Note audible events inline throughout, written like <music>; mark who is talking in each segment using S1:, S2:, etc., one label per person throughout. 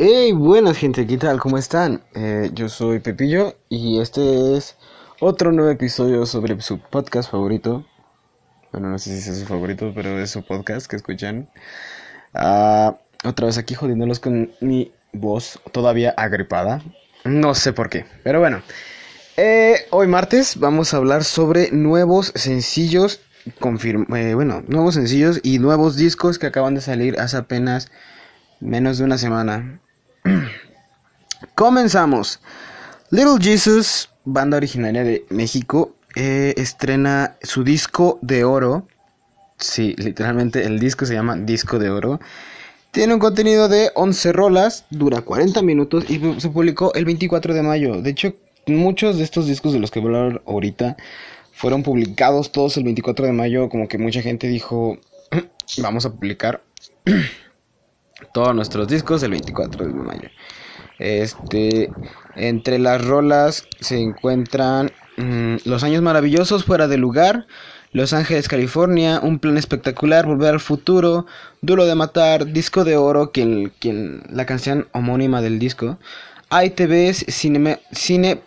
S1: Hey, buenas gente, ¿qué tal? ¿Cómo están? Eh, yo soy Pepillo y este es otro nuevo episodio sobre su podcast favorito. Bueno, no sé si es su favorito, pero es su podcast que escuchan. Ah, otra vez aquí jodiéndolos con mi voz todavía agripada. No sé por qué, pero bueno. Eh, hoy martes vamos a hablar sobre nuevos sencillos, eh, bueno, nuevos sencillos y nuevos discos que acaban de salir hace apenas menos de una semana. <clears throat> Comenzamos. Little Jesus, banda originaria de México, eh, estrena su disco de oro. Sí, literalmente el disco se llama Disco de Oro. Tiene un contenido de 11 rolas, dura 40 minutos y se publicó el 24 de mayo. De hecho, muchos de estos discos de los que voy a hablar ahorita fueron publicados todos el 24 de mayo. Como que mucha gente dijo, <clears throat> vamos a publicar <clears throat> todos nuestros discos el 24 de mayo. Este, entre las rolas se encuentran mm, Los años maravillosos fuera de lugar, Los Ángeles, California, Un plan espectacular, Volver al futuro, Duro de matar, Disco de oro, quien, quien la canción homónima del disco. ITVs, cine, cine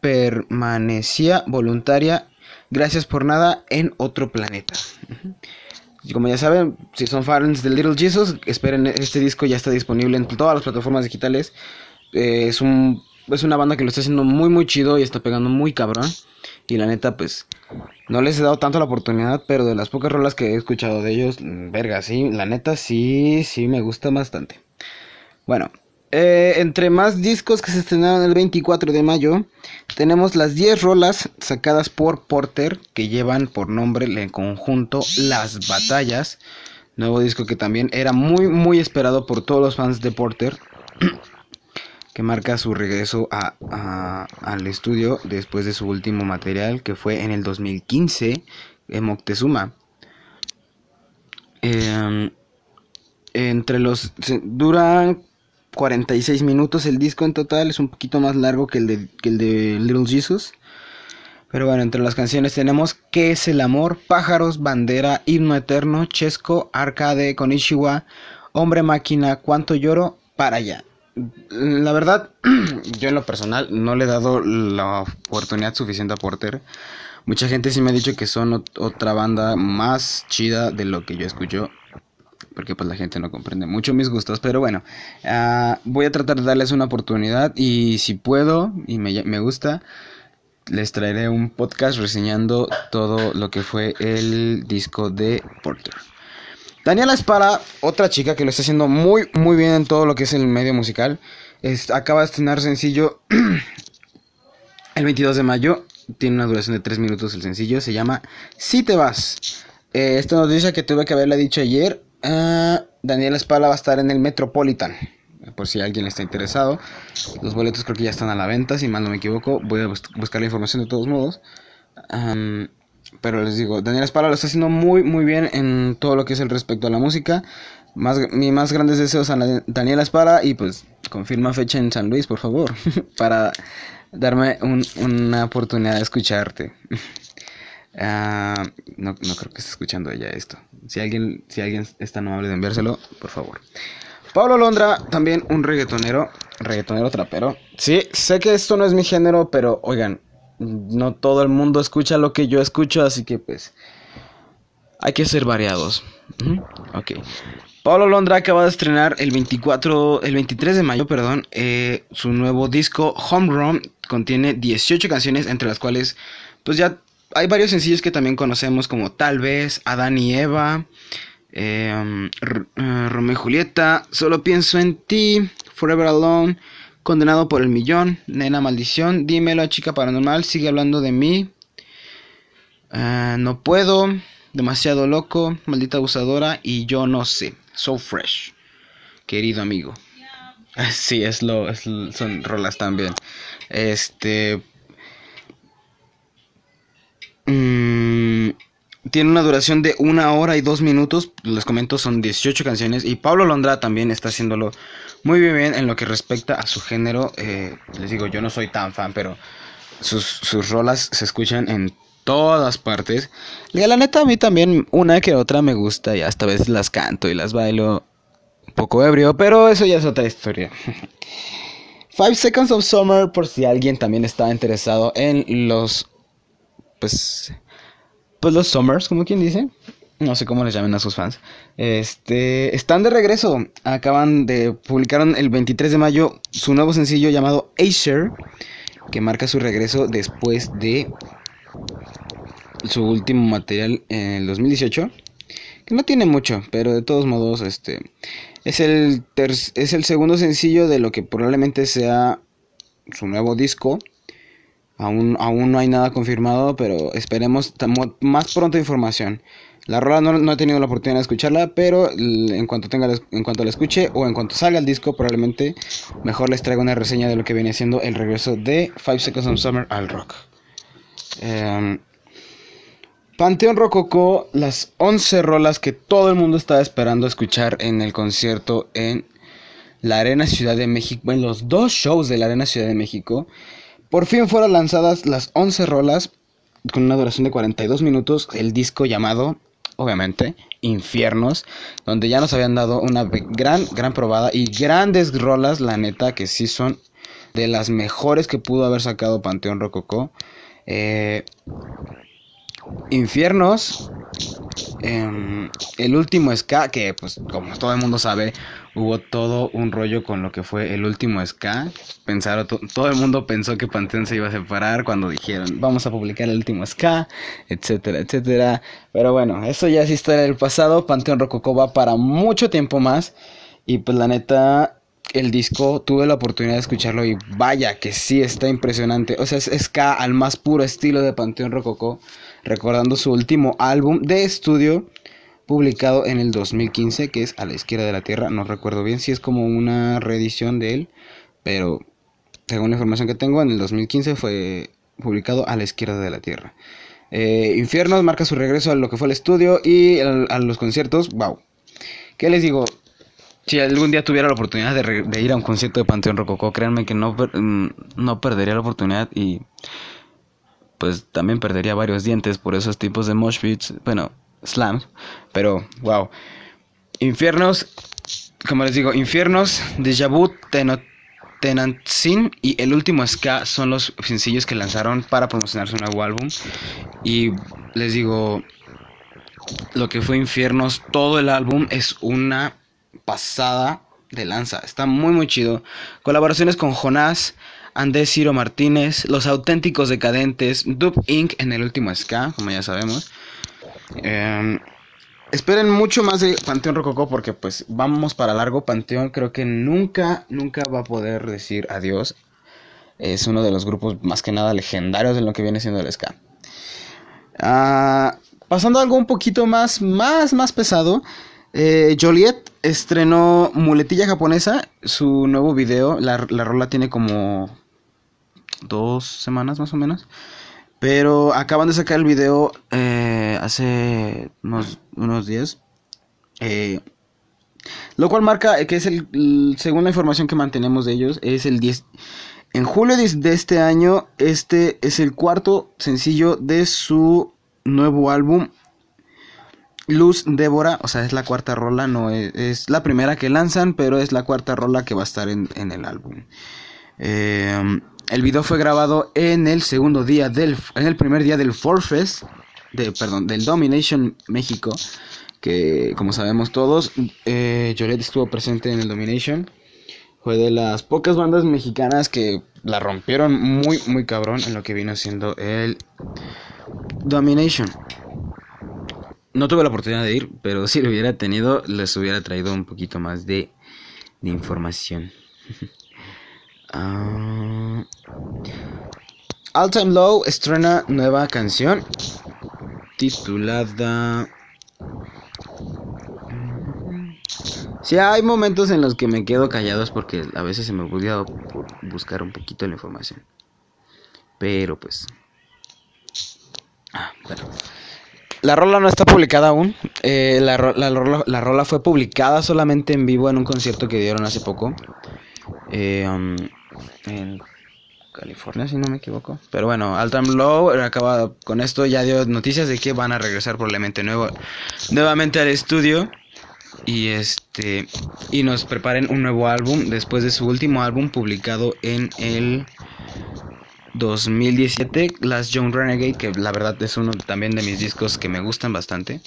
S1: permanecía voluntaria, gracias por nada en otro planeta. Como ya saben, si son fans de Little Jesus, esperen, este disco ya está disponible en todas las plataformas digitales. Eh, es, un, es una banda que lo está haciendo muy, muy chido y está pegando muy cabrón. Y la neta, pues, no les he dado tanto la oportunidad, pero de las pocas rolas que he escuchado de ellos, mm, verga, sí, la neta, sí, sí, me gusta bastante. Bueno, eh, entre más discos que se estrenaron el 24 de mayo, tenemos las 10 rolas sacadas por Porter que llevan por nombre en conjunto Las Batallas. Nuevo disco que también era muy muy esperado por todos los fans de Porter. <clears throat> que marca su regreso al estudio después de su último material que fue en el 2015 en Moctezuma. Em, entre los... Duran 46 minutos el disco en total, es un poquito más largo que el de, el de Little Jesus. Pero bueno, entre las canciones tenemos ¿Qué es el amor? Pájaros, Bandera, Himno Eterno, Chesco, Arcade, Konishiwa, Hombre Máquina, Cuánto Lloro, para allá. La verdad, <clears throat> yo en lo personal no le he dado la oportunidad suficiente a Porter. Mucha gente sí me ha dicho que son otra banda más chida de lo que yo escucho porque pues la gente no comprende mucho mis gustos, pero bueno, uh, voy a tratar de darles una oportunidad y si puedo y me, me, gusta, les traeré un podcast reseñando todo lo que fue el disco de Porter. Daniela Espara, otra chica que lo está haciendo muy muy bien en todo lo que es el medio musical, acaba de estrenar sencillo <clears throat> el 22 de mayo, tiene una duración de 3 minutos el sencillo, se llama Si te vas. Eh, esta noticia que tuve que haberla dicho ayer, Uh, Daniela Espala va a estar en el Metropolitan. Por si alguien está interesado. Los boletos creo que ya están a la venta, si mal no me equivoco. Voy a buscar la información de todos modos. pero les digo, Daniela Espala lo está haciendo muy, muy bien en todo lo que es el respecto a la música. Más, mis más grandes deseos a Daniela Espala y pues confirma fecha en San Luis, por favor, <laughs> para darme una oportunidad de escucharte. <laughs> Ah, no, no, creo que esté escuchando ella esto. Si alguien, si alguien es tan amable de enviárselo, por favor. Pablo Londra, también un reggaetonero, reggaetonero trapero. Sí, sé que esto no es mi género, pero oigan, no todo el mundo escucha lo que yo escucho, así que pues hay que ser variados. Ok. Pablo Londra acaba de estrenar el 24, el 23 de mayo, perdón, eh, su nuevo disco Home Run contiene 18 canciones, entre las cuales pues ya hay varios sencillos que también conocemos como Tal vez, Adán y Eva, em, eh, Romeo y Julieta, Solo pienso en ti, Forever Alone, Condenado por el Millón, Nena Maldición, Dímelo Chica Paranormal, Sigue hablando de mí, eh, No puedo, Demasiado Loco, Maldita Abusadora y Yo no sé, So Fresh, querido amigo. <laughs> Sí, es lo, son rolas también. Este, Mm, tiene una duración de una hora y dos minutos. Les comento, son 18 canciones. Y Pablo Londra también está haciéndolo muy bien en lo que respecta a su género. Eh, les digo, yo no soy tan fan, pero sus, sus rolas se escuchan en todas partes. Y la neta, a mí también una que otra me gusta y hasta a veces las canto y las bailo. poco ebrio, pero eso ya es otra historia. <laughs> Five Seconds of Summer, por si alguien también está interesado en los, pues, pues los Summers, como quien dice. No sé cómo les llamen a sus fans. Este, están de regreso. Acaban de publicaron el 23 de mayo su nuevo sencillo llamado Acer, que marca su regreso después de su último material en el 2018 que no tiene mucho, pero de todos modos este es el es el segundo sencillo de lo que probablemente sea su nuevo disco. Aún, aún no hay nada confirmado, pero esperemos más pronto información. La rola no, he tenido la oportunidad de escucharla, pero en cuanto tenga en cuanto la escuche o en cuanto salga el disco, probablemente mejor les traiga una reseña de lo que viene siendo el regreso de Five Seconds of Summer al rock. Em, Panteón Rococó, las 11 rolas que todo el mundo estaba esperando escuchar en el concierto en la Arena Ciudad de México, en los dos shows de la Arena Ciudad de México. Por fin fueron lanzadas las 11 rolas con una duración de 42 minutos, el disco llamado, obviamente, Infiernos, donde ya nos habían dado una gran, gran probada y grandes rolas, la neta, que sí son de las mejores que pudo haber sacado Panteón Rococó. Eh, Infiernos, em, el último ska, que pues como todo el mundo sabe, hubo todo un rollo con lo que fue el último ska. Pensaron, todo el mundo pensó que Panteón se iba a separar cuando dijeron, vamos a publicar el último ska, etcétera, etcétera. Pero bueno, eso ya es historia del pasado. Panteón Rococó va para mucho tiempo más. Y pues la neta, el disco tuve la oportunidad de escucharlo y vaya que sí está impresionante. O sea, es ska al más puro estilo de Panteón Rococó recordando su último álbum de estudio publicado en el 2015, que es A la izquierda de la Tierra. No recuerdo bien si es como una reedición de él, pero según la información que tengo, en el 2015 fue publicado A la izquierda de la Tierra. Eh, Infiernos marca su regreso a lo que fue el estudio y a, los conciertos. ¡Wow! ¿Qué les digo? Si algún día tuviera la oportunidad de, ir a un concierto de Panteón Rococó, créanme que no, mm, no perdería la oportunidad y pues también perdería varios dientes por esos tipos de mosh pits, bueno, slams, pero wow. Infiernos, como les digo, Infiernos, Deja Vu, Tenantzin y el último Ska son los sencillos que lanzaron para promocionar su nuevo álbum. Y les digo, lo que fue Infiernos, todo el álbum es una pasada de lanza. Está muy muy chido. Colaboraciones con Jonás, Andrés Ciro Martínez, Los Auténticos Decadentes, Dub Inc. en el último ska, como ya sabemos. Em, esperen mucho más de Panteón Rococó porque pues vamos para largo. Panteón creo que nunca, nunca va a poder decir adiós. Es uno de los grupos más que nada legendarios de lo que viene siendo el ska. Ah, pasando a algo un poquito más, más, más pesado. Eh, Joliet estrenó Muletilla Japonesa, su nuevo video. La, la rola tiene como dos semanas más o menos. Pero acaban de sacar el video eh, hace unos, días. Eh, lo cual marca que es el, según la información que mantenemos de ellos, es el 10. En julio de este año, este es el cuarto sencillo de su nuevo álbum. Luz Débora, o sea, es la cuarta rola, no es, la primera que lanzan, pero es la cuarta rola que va a estar en, en el álbum. Eh, el video fue grabado en el segundo día del, en el primer día del Forfest, de, perdón, del Domination México, que como sabemos todos, eh, estuvo presente en el Domination. Fue de las pocas bandas mexicanas que la rompieron muy, muy cabrón en lo que vino siendo el Domination. No tuve la oportunidad de ir, pero si lo hubiera tenido, les hubiera traído un poquito más de, de información. <laughs> Uh, All Time Low estrena nueva canción titulada... Si hay momentos en los que me quedo callado es porque a veces se me olvida buscar un poquito la información. Pero pues... Ah, la rola no está publicada aún. Eh, la, la, rola, fue publicada solamente en vivo en un concierto que dieron hace poco. Eh, um, en California, si no me equivoco. Pero bueno, Altam Low acaba con esto, ya dio noticias de que van a regresar probablemente nuevo, nuevamente al estudio. y este y nos preparen un nuevo álbum después de su último álbum publicado en el 2017 Last Young Renegade que la verdad es uno también de mis discos que me gustan bastante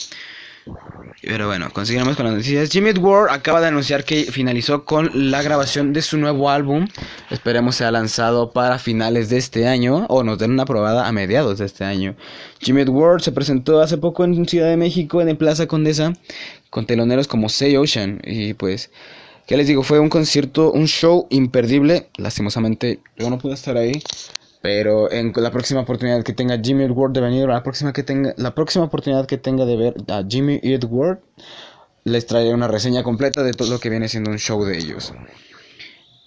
S1: pero bueno, conseguimos con las noticias. Jimmy Ward acaba de anunciar que finalizó con la grabación de su nuevo álbum. Esperemos sea lanzado para finales de este año o nos den una probada a mediados de este año. Jimmy Ward se presentó hace poco en Ciudad de México en el Plaza Condesa con teloneros como Say Ocean y pues ¿Qué les digo? Fue un concierto, un show imperdible. Lastimosamente yo no pude estar ahí. Pero en la próxima oportunidad que tenga Jimmy Edward de venir, la próxima que tenga, la próxima oportunidad que tenga de ver a Jimmy Edward, les traeré una reseña completa de todo lo que viene siendo un show de ellos.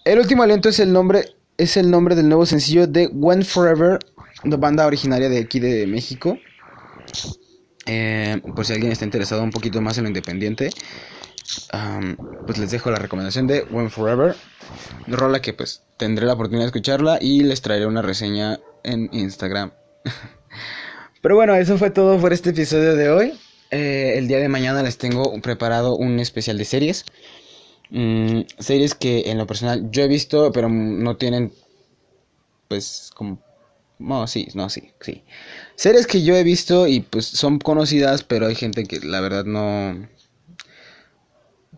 S1: El último aliento es el nombre, es el nombre del nuevo sencillo de When Forever, una banda originaria de aquí de México. Eh, por si alguien está interesado un poquito más en lo independiente, pues les dejo la recomendación de When Forever. Rola que pues tendré la oportunidad de escucharla y les traeré una reseña en Instagram. <laughs> Pero bueno, eso fue todo por este episodio de hoy. Eh, el día de mañana les tengo preparado un especial de series. Mm, series que en lo personal yo he visto, pero no tienen, pues, como... No, sí, no, sí, sí. Series que yo he visto y pues son conocidas, pero hay gente que la verdad no...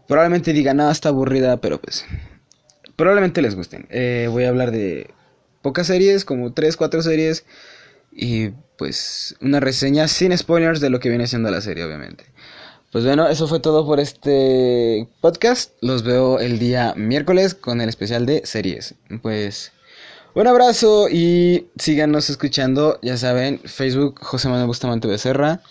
S1: Probablemente diga, nada, está aburrida, pero pues probablemente les gusten. Eh, voy a hablar de pocas series, como 3, 4 series. Y pues una reseña sin spoilers de lo que viene siendo la serie, obviamente. Pues bueno, eso fue todo por este podcast. Los veo el día miércoles con el especial de series. Pues un abrazo y síganos escuchando. Ya saben, Facebook José Manuel Bustamante Becerra.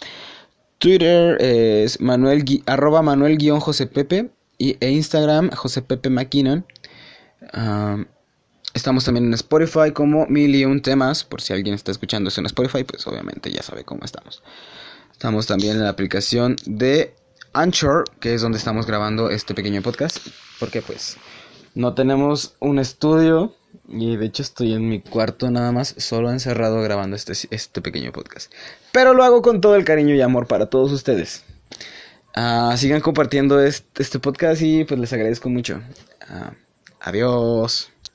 S1: Twitter es Manuel, arroba Manuel guion José Pepe. Y, e Instagram José Pepe McKinnon estamos también en Spotify como Mil Temas. Por si alguien está escuchando eso en Spotify, pues obviamente ya sabe cómo estamos. Estamos también en la aplicación de Anchor, que es donde estamos grabando este pequeño podcast. Porque pues no tenemos un estudio. Y de hecho estoy en mi cuarto nada más, solo encerrado grabando este, este pequeño podcast. Pero lo hago con todo el cariño y amor para todos ustedes. Ah, sigan compartiendo este, este, podcast y pues les agradezco mucho. Ah, Adiós.